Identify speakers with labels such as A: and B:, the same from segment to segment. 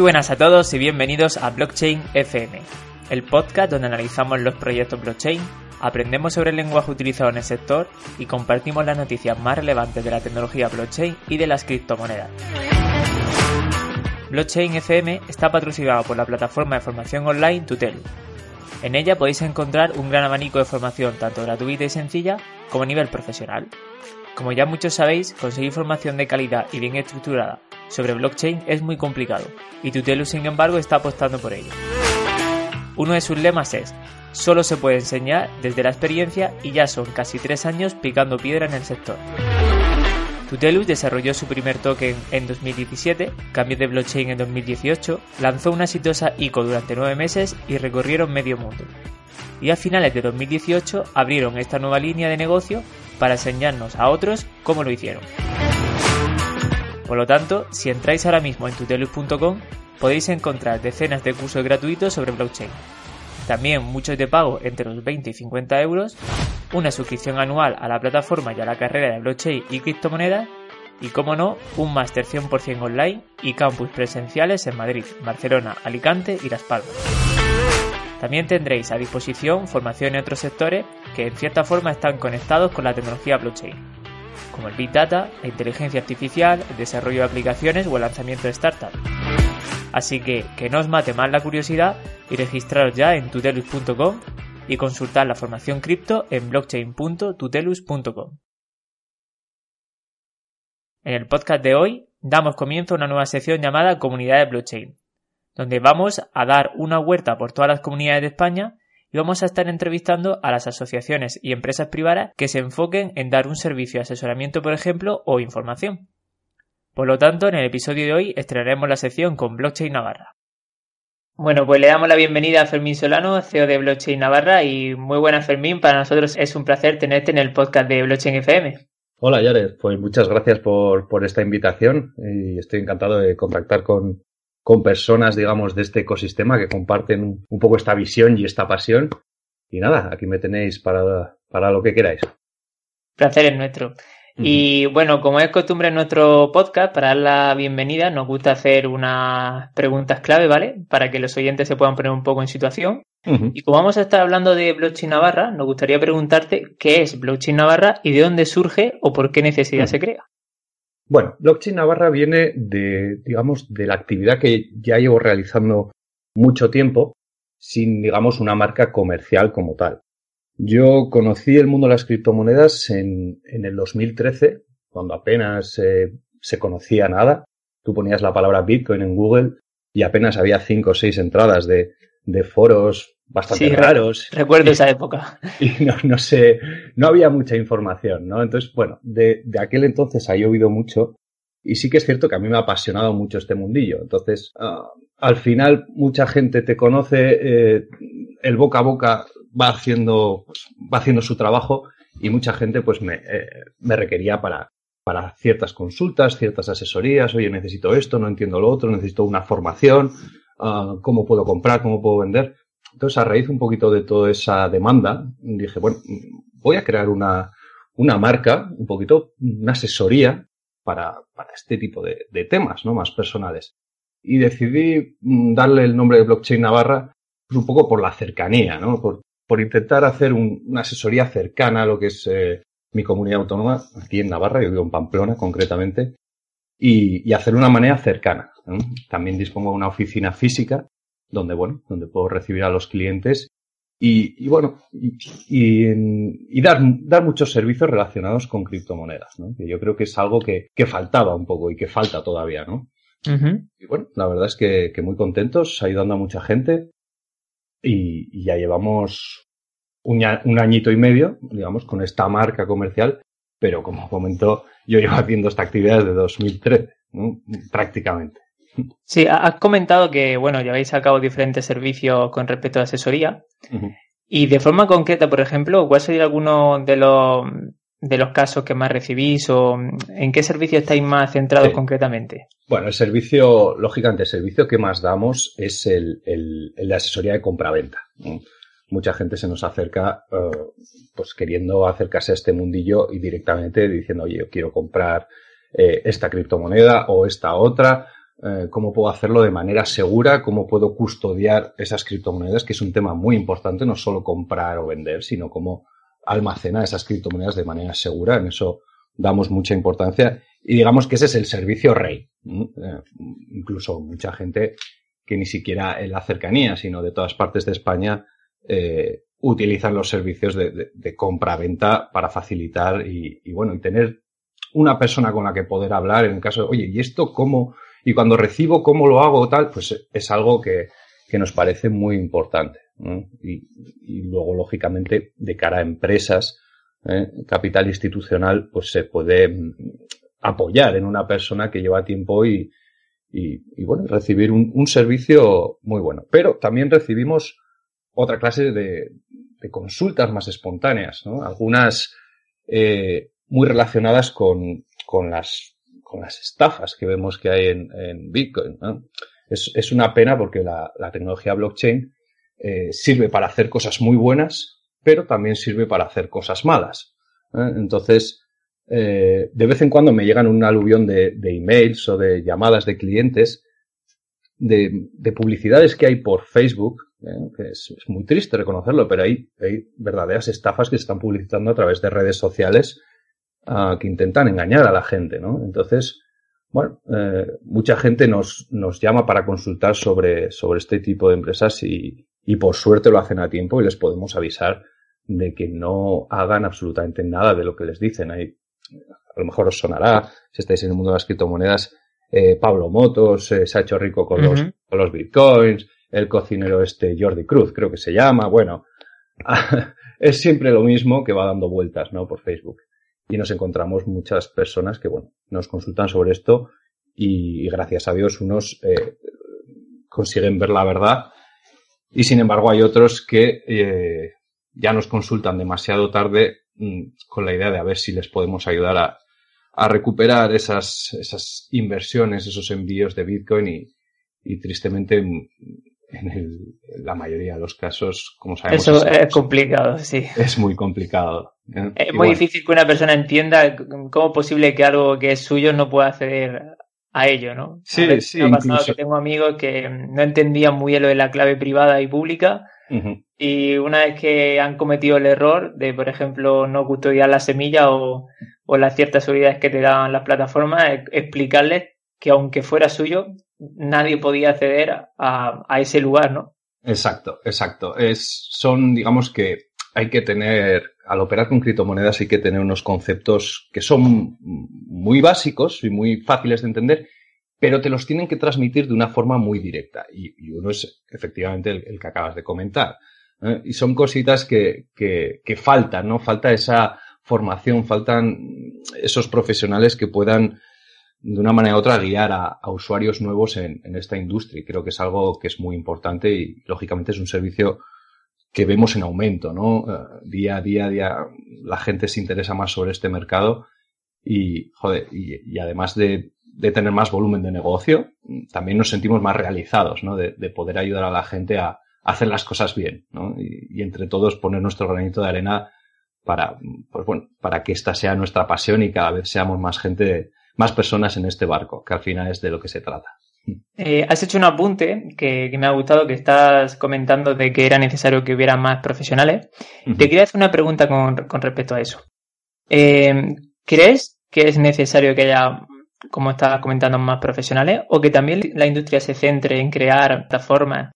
A: Muy buenas a todos y bienvenidos a Blockchain FM, el podcast donde analizamos los proyectos blockchain, aprendemos sobre el lenguaje utilizado en el sector y compartimos las noticias más relevantes de la tecnología blockchain y de las criptomonedas. Blockchain FM está patrocinado por la plataforma de formación online Tutelu. En ella podéis encontrar un gran abanico de formación tanto gratuita y sencilla como a nivel profesional. Como ya muchos sabéis, conseguir formación de calidad y bien estructurada sobre blockchain es muy complicado, y Tutelu sin embargo está apostando por ello. Uno de sus lemas es, solo se puede enseñar desde la experiencia y ya son casi tres años picando piedra en el sector. Tutelus desarrolló su primer token en 2017, cambió de blockchain en 2018, lanzó una exitosa ICO durante nueve meses y recorrieron medio mundo. Y a finales de 2018 abrieron esta nueva línea de negocio para enseñarnos a otros cómo lo hicieron. Por lo tanto, si entráis ahora mismo en tutelus.com, podéis encontrar decenas de cursos gratuitos sobre blockchain. También muchos de pago entre los 20 y 50 euros, una suscripción anual a la plataforma y a la carrera de blockchain y criptomonedas, y como no, un máster 100% online y campus presenciales en Madrid, Barcelona, Alicante y Las Palmas. También tendréis a disposición formación en otros sectores que en cierta forma están conectados con la tecnología blockchain como el Big Data, la inteligencia artificial, el desarrollo de aplicaciones o el lanzamiento de startups. Así que que no os mate más la curiosidad y registraros ya en tutelus.com y consultar la formación cripto en blockchain.tutelus.com. En el podcast de hoy damos comienzo a una nueva sección llamada Comunidad de Blockchain, donde vamos a dar una huerta por todas las comunidades de España y vamos a estar entrevistando a las asociaciones y empresas privadas que se enfoquen en dar un servicio de asesoramiento, por ejemplo, o información. Por lo tanto, en el episodio de hoy estrenaremos la sección con Blockchain Navarra. Bueno, pues le damos la bienvenida a Fermín Solano, CEO de Blockchain Navarra, y muy buena Fermín, para nosotros es un placer tenerte en el podcast de Blockchain FM.
B: Hola Jared, pues muchas gracias por, por esta invitación y estoy encantado de contactar con, con personas, digamos, de este ecosistema que comparten un poco esta visión y esta pasión. Y nada, aquí me tenéis para, para lo que queráis.
A: Placer es nuestro. Y bueno, como es costumbre en nuestro podcast, para dar la bienvenida, nos gusta hacer unas preguntas clave, ¿vale? Para que los oyentes se puedan poner un poco en situación. Y como vamos a estar hablando de Blockchain Navarra, nos gustaría preguntarte qué es Blockchain Navarra y de dónde surge o por qué necesidad se crea.
B: Bueno, Blockchain Navarra viene de, digamos, de la actividad que ya llevo realizando mucho tiempo sin, digamos, una marca comercial como tal. Yo conocí el mundo de las criptomonedas en, en el 2013, cuando apenas eh, se conocía nada. Tú ponías la palabra Bitcoin en Google y apenas había cinco o seis entradas de, de foros bastante raros.
A: Recuerdo esa época.
B: Y no, no sé, no había mucha información, ¿no? Entonces, bueno, de, de, aquel entonces ha llovido mucho y sí que es cierto que a mí me ha apasionado mucho este mundillo. Entonces, uh, al final mucha gente te conoce, eh, el boca a boca va haciendo, pues, va haciendo su trabajo y mucha gente pues me, eh, me requería para, para ciertas consultas, ciertas asesorías, oye, necesito esto, no entiendo lo otro, necesito una formación, uh, cómo puedo comprar, cómo puedo vender. Entonces, a raíz un poquito de toda esa demanda, dije, bueno, voy a crear una, una marca, un poquito, una asesoría para, para este tipo de, de, temas, ¿no? Más personales. Y decidí mm, darle el nombre de Blockchain Navarra, pues un poco por la cercanía, ¿no? Por, por intentar hacer un, una asesoría cercana a lo que es eh, mi comunidad autónoma, aquí en Navarra, yo vivo en Pamplona concretamente, y, y hacer una manera cercana. ¿no? También dispongo de una oficina física donde, bueno, donde puedo recibir a los clientes y, y bueno, y, y, y, dar, dar muchos servicios relacionados con criptomonedas, ¿no? Que yo creo que es algo que, que faltaba un poco y que falta todavía, ¿no? Uh -huh. Y bueno, la verdad es que, que, muy contentos, ayudando a mucha gente y, ya llevamos un, un añito y medio, digamos, con esta marca comercial, pero como comentó, yo llevo haciendo esta actividad desde 2013, ¿no? prácticamente.
A: Sí, has comentado que, bueno, lleváis a cabo diferentes servicios con respecto a asesoría. Uh -huh. Y de forma concreta, por ejemplo, ¿cuál sería alguno de los, de los casos que más recibís o en qué servicio estáis más centrados sí. concretamente?
B: Bueno, el servicio, lógicamente, el servicio que más damos es el, el, el de asesoría de compraventa. Mucha gente se nos acerca, uh, pues queriendo acercarse a este mundillo y directamente diciendo, oye, yo quiero comprar eh, esta criptomoneda o esta otra eh, cómo puedo hacerlo de manera segura, cómo puedo custodiar esas criptomonedas, que es un tema muy importante, no solo comprar o vender, sino cómo almacenar esas criptomonedas de manera segura. En eso damos mucha importancia y digamos que ese es el servicio rey. Eh, incluso mucha gente que ni siquiera en la cercanía, sino de todas partes de España, eh, utilizan los servicios de, compra-venta para facilitar y, y, bueno, y tener una persona con la que poder hablar en el caso de, oye, ¿y esto cómo? Y cuando recibo, ¿cómo lo hago? Tal, pues es algo que, que nos parece muy importante. Y, y, luego, lógicamente, de cara a empresas, ¿eh? capital institucional, pues se puede mm, apoyar en una persona que lleva tiempo y, y, bueno, recibir un, un, servicio muy bueno. Pero también recibimos otra clase de, de consultas más espontáneas, ¿no? Algunas eh, muy relacionadas con, con, las, con las estafas que vemos que hay en, en Bitcoin. Es, es, una pena porque la, la tecnología blockchain eh, sirve para hacer cosas muy buenas, pero también sirve para hacer cosas malas. ¿eh? Entonces, eh, de vez en cuando me llegan un aluvión de, de emails o de llamadas de clientes de, de publicidades que hay por Facebook, que es, es, muy triste reconocerlo, pero hay, hay, verdaderas estafas que se están publicitando a través de redes sociales uh, que intentan engañar a la gente, ¿no? Entonces, bueno, eh, mucha gente nos, nos llama para consultar sobre, sobre este tipo de empresas y, y por suerte lo hacen a tiempo y les podemos avisar de que no hagan absolutamente nada de lo que les dicen. Hay, a lo mejor os sonará, si estáis en el mundo de las criptomonedas, eh, Pablo Motos eh, se ha hecho rico con, uh -huh. los, con los bitcoins, el cocinero este Jordi Cruz, creo que se llama, bueno, es siempre lo mismo que va dando vueltas, ¿no? Por Facebook. Y nos encontramos muchas personas que, bueno, nos consultan sobre esto y, y gracias a Dios unos eh, consiguen ver la verdad y sin embargo hay otros que eh, ya nos consultan demasiado tarde mmm, con la idea de a ver si les podemos ayudar a, a recuperar esas, esas inversiones, esos envíos de Bitcoin y, y tristemente en, el, en, la mayoría de los casos, como sabemos,
A: eso es, es complicado, sí.
B: Es muy complicado.
A: Es muy difícil que una persona entienda cómo es posible que algo que es suyo no pueda acceder a ello, ¿no?
B: Sí,
A: a
B: sí.
A: Me ha pasado incluso... que tengo amigos que no entendían muy bien lo de la clave privada y pública. Uh -huh. Y una vez que han cometido el error de, por ejemplo, no custodiar la semilla o, o las ciertas seguridades que te dan las plataformas, explicarles que aunque fuera suyo, nadie podía acceder a, a ese lugar, ¿no?
B: Exacto, exacto. Es, son, digamos que hay que tener, al operar con criptomonedas hay que tener unos conceptos que son muy básicos y muy fáciles de entender, pero te los tienen que transmitir de una forma muy directa. Y, uno es efectivamente el, que acabas de comentar. ¿eh? Y son cositas que, que, que faltan, ¿no? Falta esa formación, faltan esos profesionales que puedan de una manera u otra guiar a, a usuarios nuevos en, en, esta industria. Creo que es algo que es muy importante y lógicamente es un servicio que vemos en aumento, ¿no? Uh, día a día, día, la gente se interesa más sobre este mercado y, joder, y, además de, tener más volumen de negocio, también nos sentimos más realizados, ¿no? De, de poder ayudar a la gente a, a, hacer las cosas bien, ¿no? Y, y, entre todos poner nuestro granito de arena para, pues bueno, para que esta sea nuestra pasión y cada vez seamos más gente, más personas en este barco, que al final es de lo que se trata.
A: Eh, has hecho un apunte que, que, me ha gustado, que estás comentando de que era necesario que hubiera más profesionales. Uh -huh. Te quería hacer una pregunta con, con respecto a eso. Eh, ¿Crees que es necesario que haya, como estabas comentando, más profesionales o que también la industria se centre en crear plataformas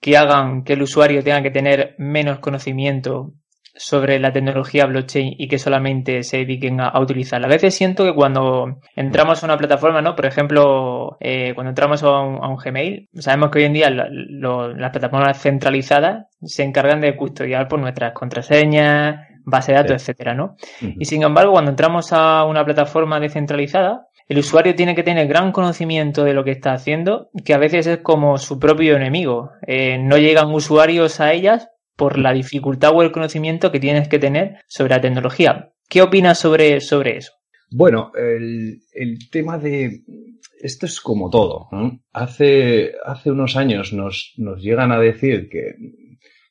A: que hagan que el usuario tenga que tener menos conocimiento sobre la tecnología blockchain y que solamente se dediquen a, a, utilizarla. A veces siento que cuando entramos a una plataforma, ¿no? Por ejemplo, eh, cuando entramos a un, a un, Gmail, sabemos que hoy en día lo, lo, las plataformas centralizadas se encargan de custodiar por nuestras contraseñas, base de datos, sí. etcétera, ¿no? Uh -huh. Y sin embargo, cuando entramos a una plataforma descentralizada, el usuario tiene que tener gran conocimiento de lo que está haciendo, que a veces es como su propio enemigo. Eh, no llegan usuarios a ellas por la dificultad o el conocimiento que tienes que tener sobre la tecnología. ¿Qué opinas sobre, sobre eso?
B: Bueno, el, el tema de... Esto es como todo. Hace, hace unos años nos, nos llegan a decir que,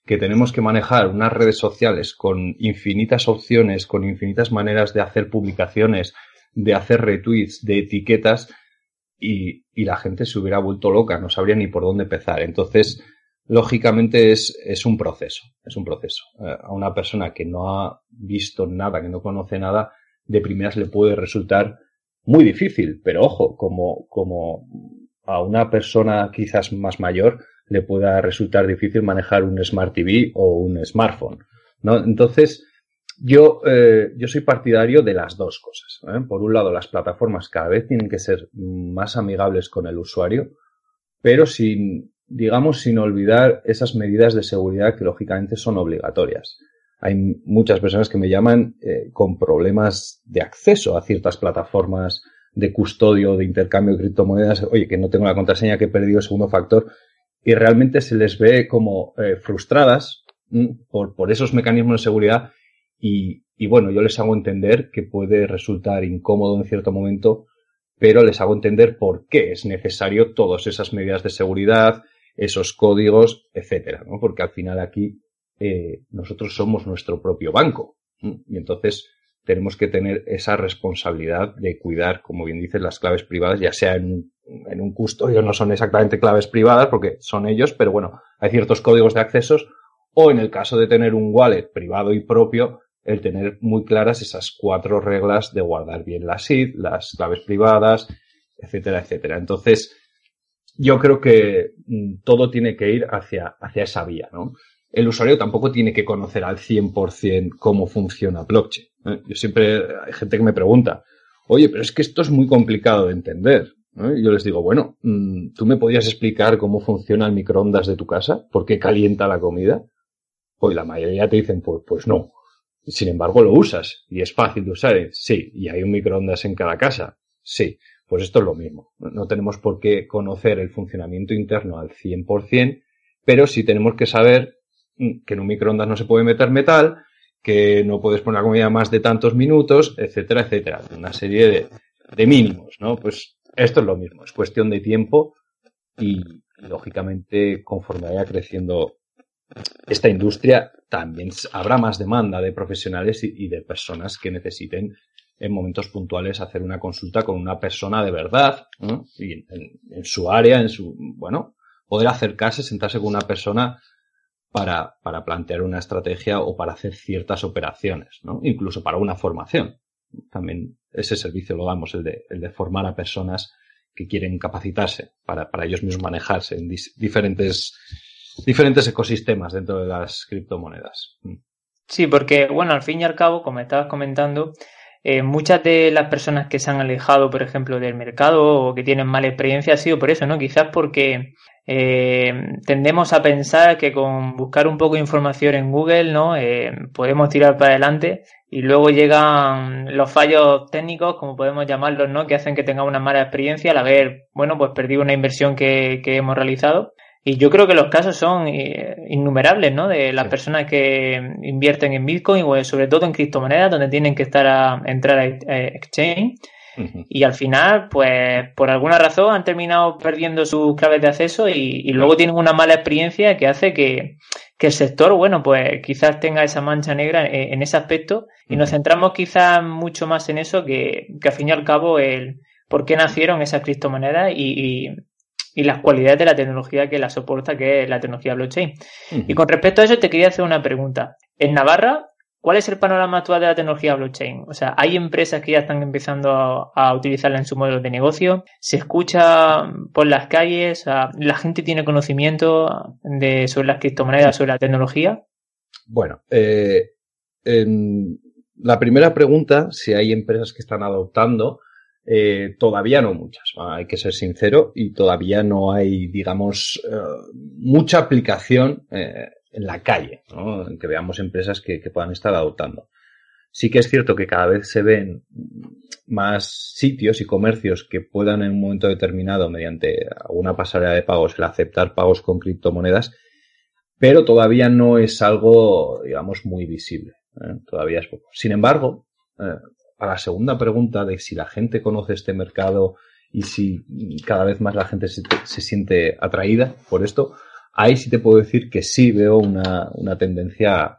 B: que tenemos que manejar unas redes sociales con infinitas opciones, con infinitas maneras de hacer publicaciones, de hacer retweets, de etiquetas, y, y, la gente se hubiera vuelto loca, no sabría ni por dónde empezar. Entonces, lógicamente es, es un proceso, es un proceso. Eh, a una persona que no ha visto nada, que no conoce nada, de primeras le puede resultar muy difícil, pero ojo, como, como a una persona quizás más mayor le pueda resultar difícil manejar un Smart TV o un smartphone, ¿no? Entonces, yo, eh, yo soy partidario de las dos cosas. ¿eh? Por un lado, las plataformas cada vez tienen que ser más amigables con el usuario, pero sin, digamos, sin olvidar esas medidas de seguridad que lógicamente son obligatorias. Hay muchas personas que me llaman eh, con problemas de acceso a ciertas plataformas de custodio, de intercambio de criptomonedas. Oye, que no tengo la contraseña, que he perdido el segundo factor. Y realmente se les ve como eh, frustradas por, por esos mecanismos de seguridad y, y bueno, yo les hago entender que puede resultar incómodo en cierto momento, pero les hago entender por qué es necesario todas esas medidas de seguridad, esos códigos, etcétera, ¿no? Porque al final aquí eh, nosotros somos nuestro propio banco y entonces tenemos que tener esa responsabilidad de cuidar, como bien dices, las claves privadas, ya sea en, en un custodio, no son exactamente claves privadas porque son ellos, pero bueno, hay ciertos códigos de accesos o en el caso de tener un wallet privado y propio, el tener muy claras esas cuatro reglas de guardar bien la SID, las claves privadas, etcétera, etcétera. Entonces, yo creo que mm, todo tiene que ir hacia, hacia esa vía, ¿no? El usuario tampoco tiene que conocer al 100% cómo funciona blockchain. ¿eh? Yo siempre, hay gente que me pregunta, oye, pero es que esto es muy complicado de entender. Y yo les digo, bueno, mm, ¿tú me podrías explicar cómo funciona el microondas de tu casa? ¿Por qué calienta la comida? Hoy la mayoría te dicen, pues, pues no. Sin embargo, lo usas y es fácil de usar. Sí, y hay un microondas en cada casa. Sí. Pues esto es lo mismo. No tenemos por qué conocer el funcionamiento interno al 100%, pero sí tenemos que saber mm, que en un microondas no se puede meter metal, que no puedes poner la comida más de tantos minutos, etcétera, etcétera. Una serie de, de mínimos, ¿no? Pues esto es lo mismo. Es cuestión de tiempo y, lógicamente, conforme vaya creciendo esta industria, también habrá más demanda de profesionales y, y de personas que necesiten en momentos puntuales hacer una consulta con una persona de verdad, y en, su área, en su, bueno, poder acercarse, sentarse con una persona para, para plantear una estrategia o para hacer ciertas operaciones, ¿no? Incluso para una formación. También ese servicio lo damos, el de, el de formar a personas que quieren capacitarse para, para ellos mismos manejarse en diferentes, diferentes ecosistemas dentro de las criptomonedas.
A: Sí, porque, bueno, al fin y al cabo, como estabas comentando, eh, muchas de las personas que se han alejado, por ejemplo, del mercado o que tienen mala experiencia ha sido por eso, ¿no? Quizás porque eh, tendemos a pensar que con buscar un poco de información en Google, ¿no? Eh, podemos tirar para adelante y luego llegan los fallos técnicos, como podemos llamarlos, ¿no? Que hacen que tengamos una mala experiencia al haber, bueno, pues perdido una inversión que, que hemos realizado. Y yo creo que los casos son eh, innumerables, ¿no? De las personas que invierten en Bitcoin o sobre todo en criptomonedas donde tienen que estar a entrar a, exchange. Y al final, pues por alguna razón han terminado perdiendo sus claves de acceso y, luego tienen una mala experiencia que hace que, el sector, bueno, pues quizás tenga esa mancha negra en, ese aspecto. Y nos centramos quizás mucho más en eso que, que al fin y al cabo el por qué nacieron esas criptomonedas y y las cualidades de la tecnología que la soporta, que es la tecnología blockchain. Y con respecto a eso, te quería hacer una pregunta. En Navarra, ¿cuál es el panorama actual de la tecnología blockchain? O sea, ¿hay empresas que ya están empezando a, utilizarla en su modelo de negocio? ¿Se escucha por las calles? ¿La gente tiene conocimiento de, sobre las criptomonedas, sobre la tecnología?
B: Bueno, eh, en la primera pregunta, si hay empresas que están adoptando, eh, todavía no muchas, hay que ser sincero, y todavía no hay, digamos, eh, mucha aplicación eh, en la calle, ¿no? en que veamos empresas que, puedan estar adoptando. Sí que es cierto que cada vez se ven más sitios y comercios que puedan en un momento determinado, mediante alguna pasarela de pagos, el aceptar pagos con criptomonedas, pero todavía no es algo, digamos, muy visible. Todavía es poco. Sin embargo, a la segunda pregunta de si la gente conoce este mercado y si cada vez más la gente se, siente atraída por esto, ahí sí te puedo decir que sí veo una, una tendencia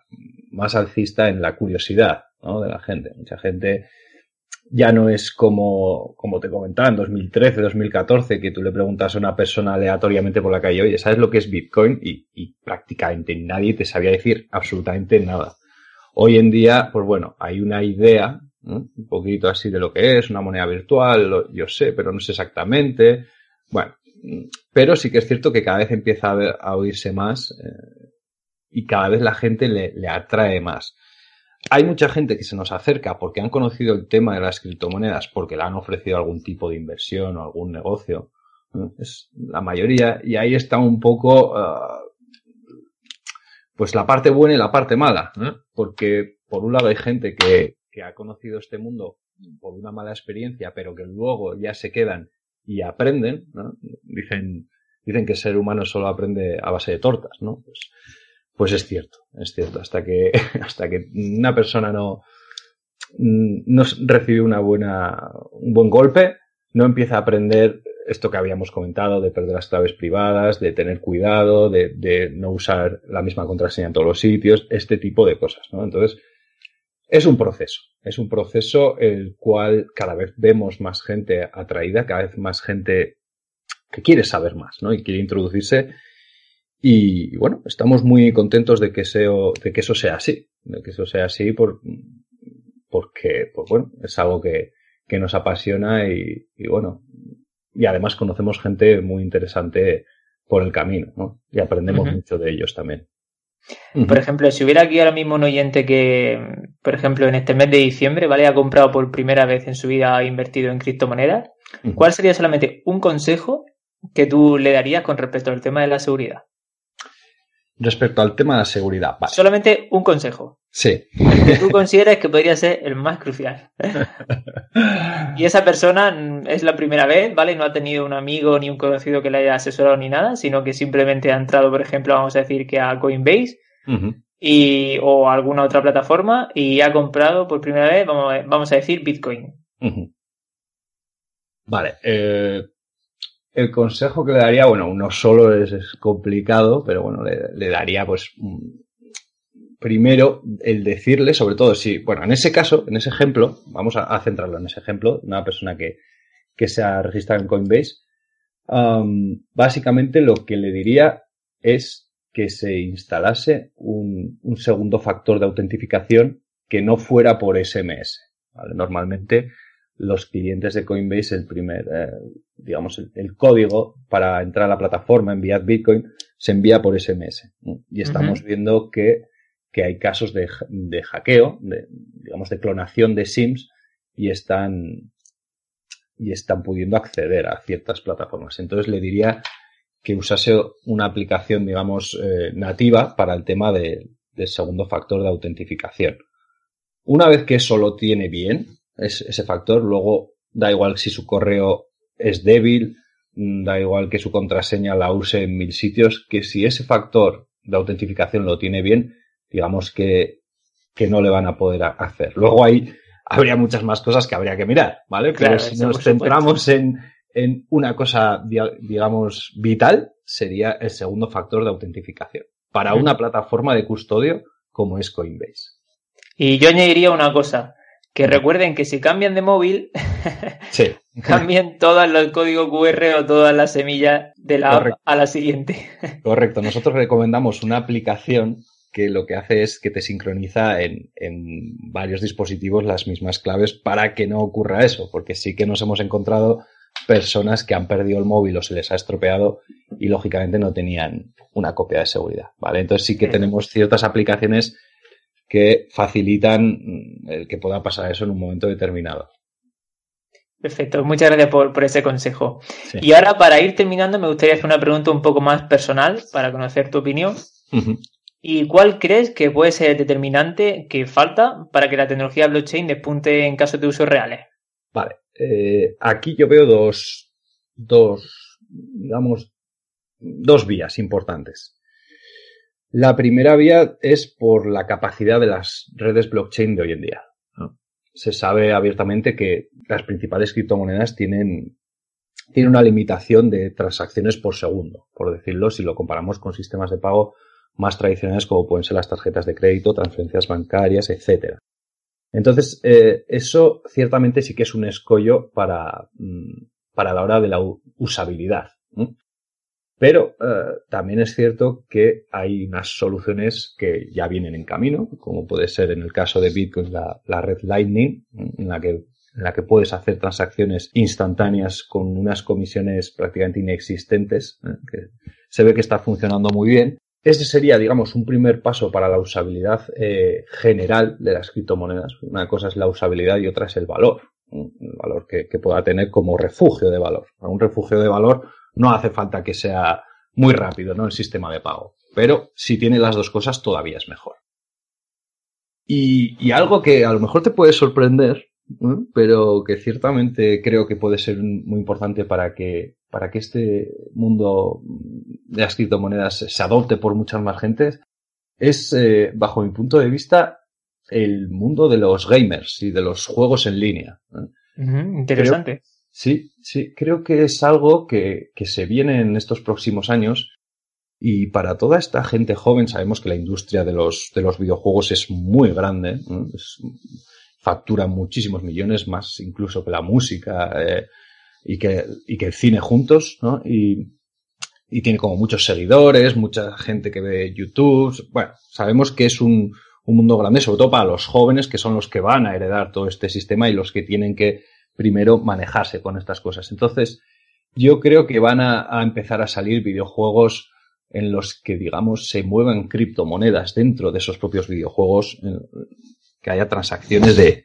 B: más alcista en la curiosidad ¿no? de la gente. Mucha gente ya no es como, como te comentaba en 2013, 2014, que tú le preguntas a una persona aleatoriamente por la calle, oye, ¿sabes lo que es Bitcoin? Y, y prácticamente nadie te sabía decir absolutamente nada. Hoy en día, pues bueno, hay una idea, un poquito así de lo que es, una moneda virtual, yo sé, pero no sé exactamente. Bueno, pero sí que es cierto que cada vez empieza a, oírse más eh, y cada vez la gente le, le atrae más hay mucha gente que se nos acerca porque han conocido el tema de las criptomonedas, porque le han ofrecido algún tipo de inversión o algún negocio. Es la mayoría, y ahí está un poco, ah, pues la parte buena y la parte mala, porque por un lado hay gente que, que ha conocido este mundo por una mala experiencia, pero que luego ya se quedan y aprenden, Dicen, dicen que el ser humano solo aprende a base de tortas, ¿no? Pues, pues es cierto, es cierto. Hasta que, hasta que una persona no, no recibe una buena, un buen golpe, no empieza a aprender esto que habíamos comentado, de perder las claves privadas, de tener cuidado, de, de no usar la misma contraseña en todos los sitios, este tipo de cosas, ¿no? Entonces, es un proceso, es un proceso el cual cada vez vemos más gente atraída, cada vez más gente que quiere saber más, ¿no? Y quiere introducirse y bueno, estamos muy contentos de que, de que eso sea así, de que eso sea así por, porque, pues bueno, es algo que, que nos apasiona y, y, bueno, y además conocemos gente muy interesante por el camino, ¿no? Y aprendemos mucho de ellos también.
A: Por ejemplo, si hubiera aquí ahora mismo un oyente que, por ejemplo, en este mes de diciembre, ¿vale? Ha comprado por primera vez en su vida, ha invertido en criptomonedas, ¿cuál sería solamente un consejo que tú le darías con respecto al tema de la seguridad?
B: Respecto al tema de la seguridad,
A: Solamente un consejo.
B: Sí.
A: que tú consideras que podría ser el más crucial. y esa persona es la primera vez, ¿vale? No ha tenido un amigo ni un conocido que le haya asesorado ni nada, sino que simplemente ha entrado, por ejemplo, vamos a decir que a Coinbase y, o a alguna otra plataforma y ha comprado por primera vez, vamos a, vamos a decir, Bitcoin.
B: Vale. Eh, el consejo que le daría, bueno, uno solo es, complicado, pero bueno, le, daría pues primero el decirle, sobre todo si, bueno, en ese caso, en ese ejemplo, vamos a, centrarlo en ese ejemplo, una persona que, que se ha registrado en Coinbase, básicamente lo que le diría es que se instalase un, un, segundo factor de autentificación que no fuera por SMS. ¿vale? Normalmente los clientes de Coinbase el primer, eh, digamos, el, código para entrar a la plataforma, enviar Bitcoin, se envía por SMS. Y estamos viendo que, que, hay casos de, de hackeo, de, digamos, de clonación de SIMs y están, y están pudiendo acceder a ciertas plataformas. Entonces le diría que usase una aplicación, digamos, eh, nativa para el tema de, del segundo factor de autentificación. Una vez que eso lo tiene bien, es, ese factor. Luego, da igual si su correo es débil, mm, da igual que su contraseña la use en mil sitios, que si ese factor de autentificación lo tiene bien, digamos que, que no le van a poder hacer. Luego ahí habría muchas más cosas que habría que mirar, ¿vale? Pero si nos centramos en, en una cosa, digamos, vital, sería el segundo factor de autentificación para una plataforma de custodio como es Coinbase.
A: Y yo añadiría una cosa. Que recuerden que si cambian de móvil,
B: sí.
A: cambien todo el código QR o todas las semillas de la app a la siguiente.
B: Correcto. Nosotros recomendamos una aplicación que lo que hace es que te sincroniza en, en, varios dispositivos las mismas claves para que no ocurra eso, porque sí que nos hemos encontrado personas que han perdido el móvil o se les ha estropeado y lógicamente no tenían una copia de seguridad, ¿vale? Entonces sí que tenemos ciertas aplicaciones que facilitan mm, el que pueda pasar eso en un momento determinado.
A: Perfecto, muchas gracias por, ese consejo. Y ahora, para ir terminando, me gustaría hacer una pregunta un poco más personal para conocer tu opinión. ¿Y cuál crees que puede ser el determinante que falta para que la tecnología blockchain despunte en casos de usos reales?
B: Vale, eh, aquí yo veo dos, dos, digamos, dos vías importantes. La primera vía es por la capacidad de las redes blockchain de hoy en día. Se sabe abiertamente que las principales criptomonedas tienen, tienen una limitación de transacciones por segundo, por decirlo, si lo comparamos con sistemas de pago más tradicionales como pueden ser las tarjetas de crédito, transferencias bancarias, etc. Entonces, eh, eso ciertamente sí que es un escollo para, mm, para la hora de la usabilidad. Pero eh, también es cierto que hay unas soluciones que ya vienen en camino, como puede ser en el caso de Bitcoin la, la red Lightning, en la que en la que puedes hacer transacciones instantáneas con unas comisiones prácticamente inexistentes, ¿eh? que se ve que está funcionando muy bien. Este sería, digamos, un primer paso para la usabilidad eh, general de las criptomonedas. Una cosa es la usabilidad y otra es el valor, el valor que, que pueda tener como refugio de valor. Un refugio de valor no hace falta que sea muy rápido, ¿no? El sistema de pago. Pero si tiene las dos cosas, todavía es mejor. Y, y algo que a lo mejor te puede sorprender, pero que ciertamente creo que puede ser muy importante para que, para que este mundo de las criptomonedas se adopte por muchas más gentes, es, eh, bajo mi punto de vista, el mundo de los gamers y de los juegos en línea.
A: interesante.
B: Sí, sí, creo que es algo que, que se viene en estos próximos años y para toda esta gente joven sabemos que la industria de los, de los videojuegos es muy grande, factura muchísimos millones, más incluso que la música eh, y, que, y que el cine juntos, ¿no? Y, y tiene como muchos seguidores, mucha gente que ve YouTube. Bueno, sabemos que es un, un mundo grande, sobre todo para los jóvenes, que son los que van a heredar todo este sistema y los que tienen que primero manejarse con estas cosas. Entonces, yo creo que van a, empezar a salir videojuegos en los que, digamos, se muevan criptomonedas dentro de esos propios videojuegos, que haya transacciones de,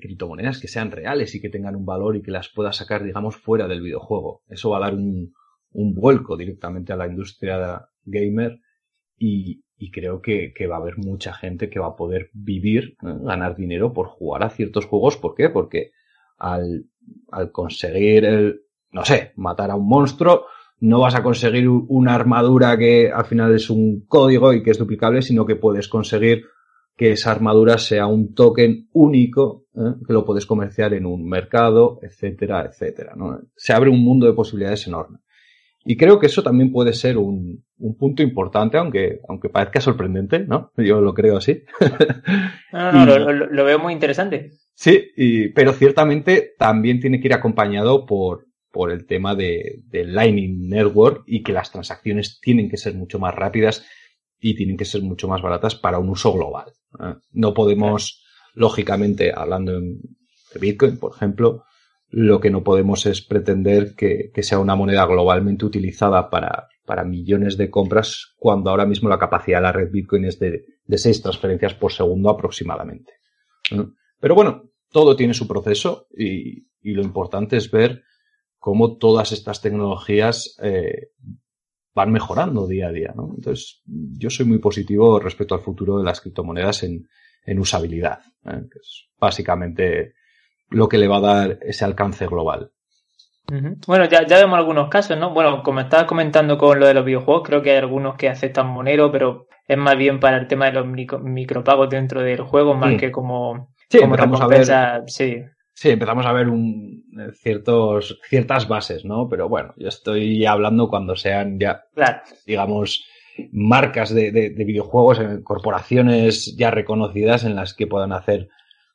B: criptomonedas que sean reales y que tengan un valor y que las pueda sacar, digamos, fuera del videojuego. Eso va a dar un, un vuelco directamente a la industria gamer y, y creo que, que, va a haber mucha gente que va a poder vivir, ganar dinero por jugar a ciertos juegos. ¿Por qué? Porque al, al conseguir el, no sé, matar a un monstruo, no vas a conseguir una armadura que al final es un código y que es duplicable, sino que puedes conseguir que esa armadura sea un token único, ¿eh? que lo puedes comerciar en un mercado, etcétera, etcétera. ¿no? Se abre un mundo de posibilidades enorme. Y creo que eso también puede ser un, un punto importante, aunque, aunque parezca sorprendente, ¿no? Yo lo creo así.
A: No, no, lo, lo, veo muy interesante.
B: Sí, y, pero ciertamente también tiene que ir acompañado por, por el tema de, de Lightning Network y que las transacciones tienen que ser mucho más rápidas y tienen que ser mucho más baratas para un uso global. ¿eh? No podemos, lógicamente, hablando de Bitcoin, por ejemplo, lo que no podemos es pretender que, que sea una moneda globalmente utilizada para, para, millones de compras cuando ahora mismo la capacidad de la red Bitcoin es de, de seis transferencias por segundo aproximadamente. ¿eh? Pero bueno, todo tiene su proceso y, y, lo importante es ver cómo todas estas tecnologías eh, van mejorando día a día. ¿no? Entonces, yo soy muy positivo respecto al futuro de las criptomonedas en, en usabilidad, ¿eh? que es básicamente lo que le va a dar ese alcance global.
A: Bueno, ya, ya, vemos algunos casos, ¿no? Bueno, como estabas comentando con lo de los videojuegos, creo que hay algunos que aceptan Monero, pero es más bien para el tema de los micro, micropagos dentro del juego, más sí. que como,
B: sí, como recompensa. A ver, sí. Sí, empezamos a ver un, ciertos, ciertas bases, ¿no? Pero bueno, yo estoy hablando cuando sean ya,
A: claro.
B: digamos, marcas de, de, de videojuegos, en corporaciones ya reconocidas en las que puedan hacer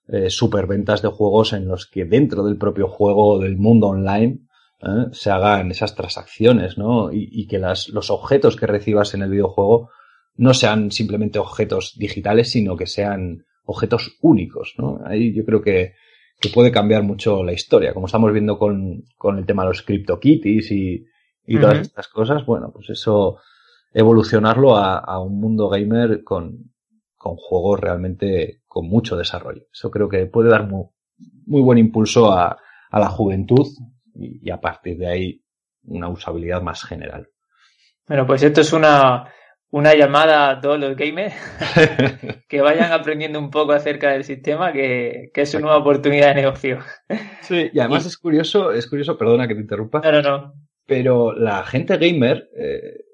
B: eh, superventas de juegos en los que dentro del propio juego del mundo online eh, se hagan esas transacciones, ¿no? Y, y que las, los objetos que recibas en el videojuego no sean simplemente objetos digitales, sino que sean objetos únicos, ¿no? Ahí yo creo que que puede cambiar mucho la historia, como estamos viendo con, con el tema de los CryptoKitties y, y todas uh -huh. estas cosas, bueno, pues eso, evolucionarlo a, a un mundo gamer con, con, juegos realmente con mucho desarrollo. Eso creo que puede dar muy, muy buen impulso a, a la juventud y, y, a partir de ahí una usabilidad más general.
A: Bueno, pues esto es una, una llamada a todos los gamers que vayan aprendiendo un poco acerca del sistema, que, que es una nueva oportunidad de negocio.
B: Sí, y además y... es curioso, es curioso, perdona que te interrumpa.
A: No, no, no.
B: Pero la gente gamer eh,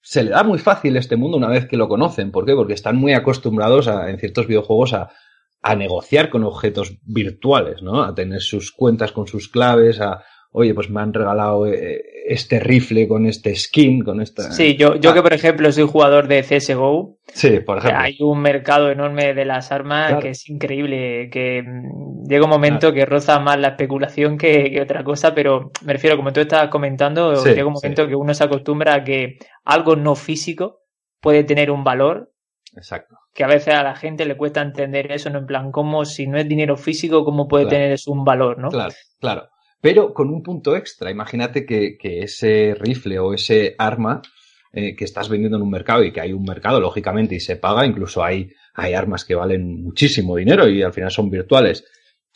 B: se le da muy fácil este mundo una vez que lo conocen. ¿Por qué? Porque están muy acostumbrados a, en ciertos videojuegos a, a negociar con objetos virtuales, ¿no? A tener sus cuentas con sus claves, a oye, pues me han regalado eh, este rifle con este skin, con esta...
A: Sí, yo, yo que por ejemplo soy jugador de CSGO,
B: sí, por ejemplo.
A: hay un mercado enorme de las armas que es increíble, que mm, llega un momento que roza más la especulación que, otra cosa, pero me refiero, como tú estabas comentando, llega un momento que uno se acostumbra a que algo no físico puede tener un valor.
B: Exacto.
A: Que a veces a la gente le cuesta entender eso, ¿no? En plan, como si no es dinero físico, ¿cómo puede tener eso un valor, no?
B: Claro, claro pero con un punto extra. Imagínate que, ese rifle o ese arma eh, que estás vendiendo en un mercado y que hay un mercado, lógicamente, y se paga, incluso hay, hay armas que valen muchísimo dinero y al final son virtuales,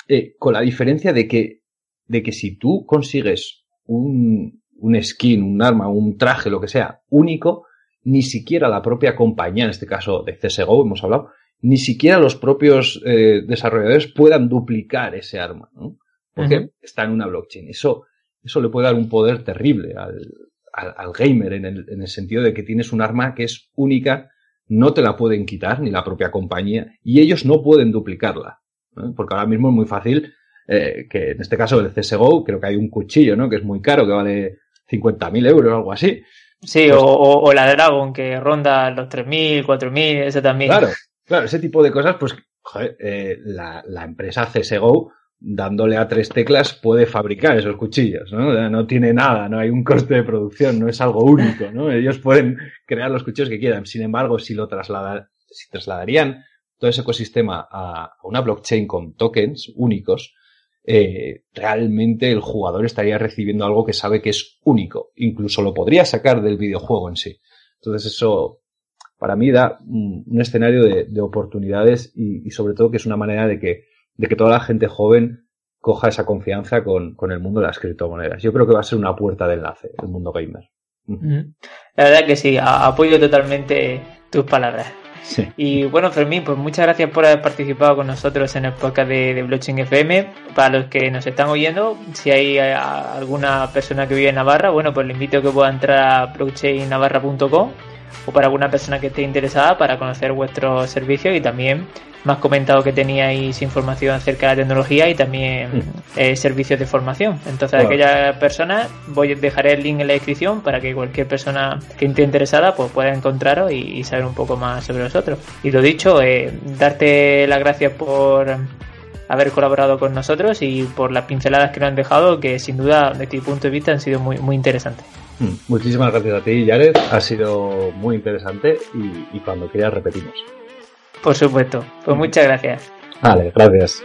B: eh, con la diferencia de que, de que si tú consigues un, un skin, un arma, un traje, lo que sea, único, ni siquiera la propia compañía, en este caso de CSGO hemos hablado, ni siquiera los propios eh, desarrolladores puedan duplicar ese arma. ¿no? Porque está en una blockchain. Eso, eso le puede dar un poder terrible al, al, gamer en el, en el, sentido de que tienes un arma que es única, no te la pueden quitar, ni la propia compañía, y ellos no pueden duplicarla. Porque ahora mismo es muy fácil eh, que en este caso el CSGO, creo que hay un cuchillo, ¿no? Que es muy caro, que vale 50.000 euros o algo así.
A: Sí, pues o, o, la Dragon, que ronda los 3.000, 4.000, ese también.
B: Claro, claro, ese tipo de cosas, pues, joder, eh, la, la empresa CSGO dándole a tres teclas puede fabricar esos cuchillos, ¿no? No tiene nada, no hay un coste de producción, no es algo único, ¿no? Ellos pueden crear los cuchillos que quieran. Sin embargo, si lo traslada, si trasladarían todo ese ecosistema a, una blockchain con tokens únicos, eh, realmente el jugador estaría recibiendo algo que sabe que es único. Incluso lo podría sacar del videojuego en sí. Entonces eso, para mí, da un, escenario de, oportunidades y sobre todo que es una manera de que de que toda la gente joven coja esa confianza con, con, el mundo de las criptomonedas. Yo creo que va a ser una puerta de enlace el mundo gamer.
A: La verdad que sí, apoyo totalmente tus palabras. Sí. Y bueno, Fermín, pues muchas gracias por haber participado con nosotros en el podcast de, de Blockchain FM. Para los que nos están oyendo, si hay eh, alguna persona que vive en Navarra, bueno, pues le invito a que pueda entrar a blockchainnavarra.com o para alguna persona que esté interesada para conocer vuestros servicios y también más comentado que teníais información acerca de la tecnología y también eh, servicios de formación. Entonces, a aquellas personas, voy, dejaré el link en la descripción para que cualquier persona que esté interesada pues pueda encontraros y, saber un poco más sobre vosotros. Y lo dicho, eh, darte las gracias por haber colaborado con nosotros y por las pinceladas que nos han dejado, que sin duda, desde mi punto de vista, han sido muy, muy interesantes.
B: Mm, muchísimas gracias a ti, Jared. Ha sido muy interesante y, y cuando quieras repetimos.
A: Por supuesto. Pues muchas gracias.
B: Vale, gracias.